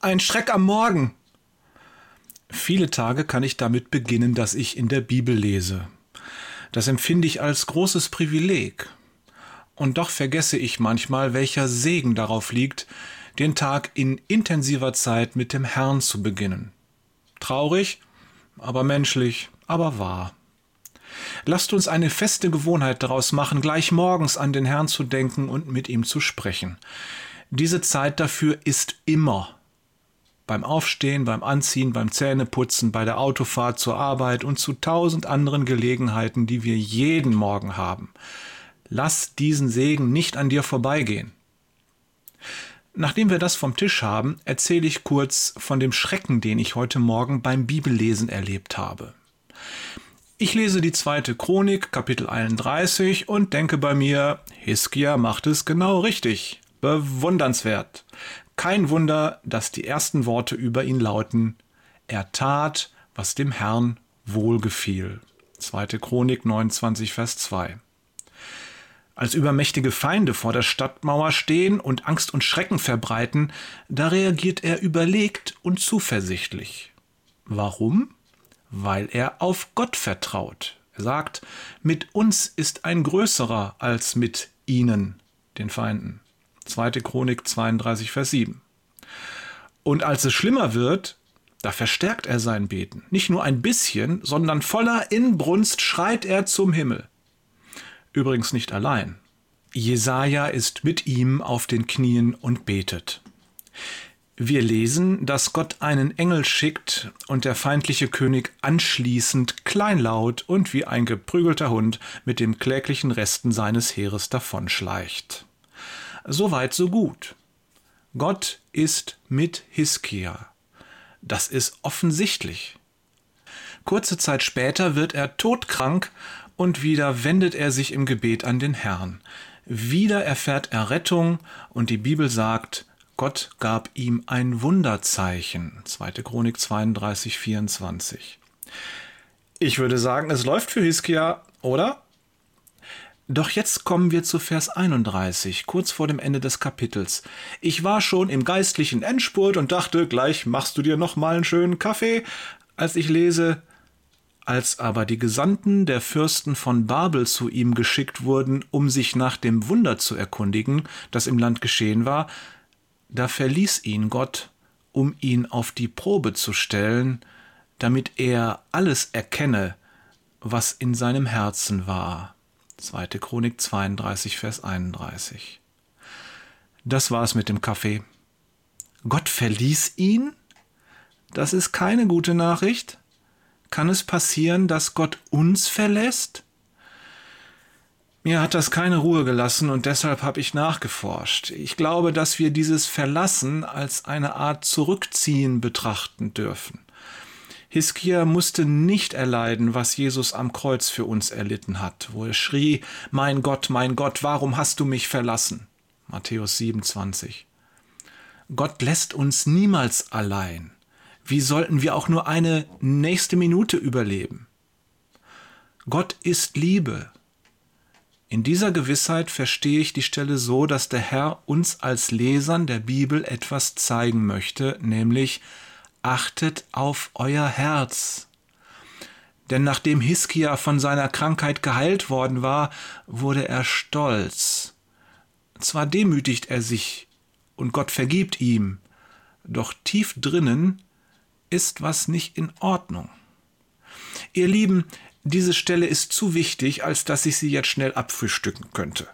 ein Schreck am Morgen. Viele Tage kann ich damit beginnen, dass ich in der Bibel lese. Das empfinde ich als großes Privileg. Und doch vergesse ich manchmal, welcher Segen darauf liegt, den Tag in intensiver Zeit mit dem Herrn zu beginnen. Traurig, aber menschlich, aber wahr. Lasst uns eine feste Gewohnheit daraus machen, gleich morgens an den Herrn zu denken und mit ihm zu sprechen. Diese Zeit dafür ist immer. Beim Aufstehen, beim Anziehen, beim Zähneputzen, bei der Autofahrt zur Arbeit und zu tausend anderen Gelegenheiten, die wir jeden Morgen haben. Lass diesen Segen nicht an dir vorbeigehen. Nachdem wir das vom Tisch haben, erzähle ich kurz von dem Schrecken, den ich heute Morgen beim Bibellesen erlebt habe. Ich lese die zweite Chronik, Kapitel 31 und denke bei mir, Hiskia macht es genau richtig. Bewundernswert. Kein Wunder, dass die ersten Worte über ihn lauten, er tat, was dem Herrn wohlgefiel. Zweite Chronik 29, Vers 2 als übermächtige Feinde vor der Stadtmauer stehen und Angst und Schrecken verbreiten, da reagiert er überlegt und zuversichtlich. Warum? Weil er auf Gott vertraut. Er sagt, mit uns ist ein größerer als mit ihnen, den Feinden. 2. Chronik 32, Vers 7. Und als es schlimmer wird, da verstärkt er sein Beten. Nicht nur ein bisschen, sondern voller Inbrunst schreit er zum Himmel. Übrigens nicht allein. Jesaja ist mit ihm auf den Knien und betet. Wir lesen, dass Gott einen Engel schickt und der feindliche König anschließend kleinlaut und wie ein geprügelter Hund mit dem kläglichen Resten seines Heeres davonschleicht. Soweit so gut. Gott ist mit Hiskia. Das ist offensichtlich. Kurze Zeit später wird er todkrank und wieder wendet er sich im Gebet an den Herrn. Wieder erfährt er Rettung und die Bibel sagt, Gott gab ihm ein Wunderzeichen. 2. Chronik 32, 24. Ich würde sagen, es läuft für Hiskia, oder? Doch jetzt kommen wir zu Vers 31, kurz vor dem Ende des Kapitels. Ich war schon im geistlichen Endspurt und dachte, gleich machst du dir noch mal einen schönen Kaffee, als ich lese, als aber die Gesandten der Fürsten von Babel zu ihm geschickt wurden, um sich nach dem Wunder zu erkundigen, das im Land geschehen war, da verließ ihn Gott, um ihn auf die Probe zu stellen, damit er alles erkenne, was in seinem Herzen war. 2. Chronik 32, Vers 31. Das war's mit dem Kaffee. Gott verließ ihn? Das ist keine gute Nachricht. Kann es passieren, dass Gott uns verlässt? Mir hat das keine Ruhe gelassen und deshalb habe ich nachgeforscht. Ich glaube, dass wir dieses Verlassen als eine Art Zurückziehen betrachten dürfen. Hiskia musste nicht erleiden, was Jesus am Kreuz für uns erlitten hat, wo er schrie, Mein Gott, mein Gott, warum hast du mich verlassen? Matthäus 27. Gott lässt uns niemals allein wie sollten wir auch nur eine nächste Minute überleben? Gott ist Liebe. In dieser Gewissheit verstehe ich die Stelle so, dass der Herr uns als Lesern der Bibel etwas zeigen möchte, nämlich achtet auf euer Herz. Denn nachdem Hiskia von seiner Krankheit geheilt worden war, wurde er stolz. Zwar demütigt er sich und Gott vergibt ihm, doch tief drinnen ist was nicht in Ordnung. Ihr Lieben, diese Stelle ist zu wichtig, als dass ich sie jetzt schnell abfrühstücken könnte.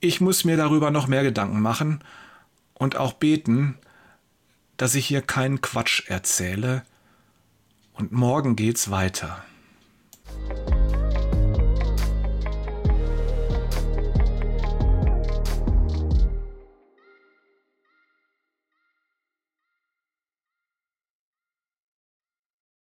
Ich muss mir darüber noch mehr Gedanken machen und auch beten, dass ich hier keinen Quatsch erzähle. Und morgen geht's weiter.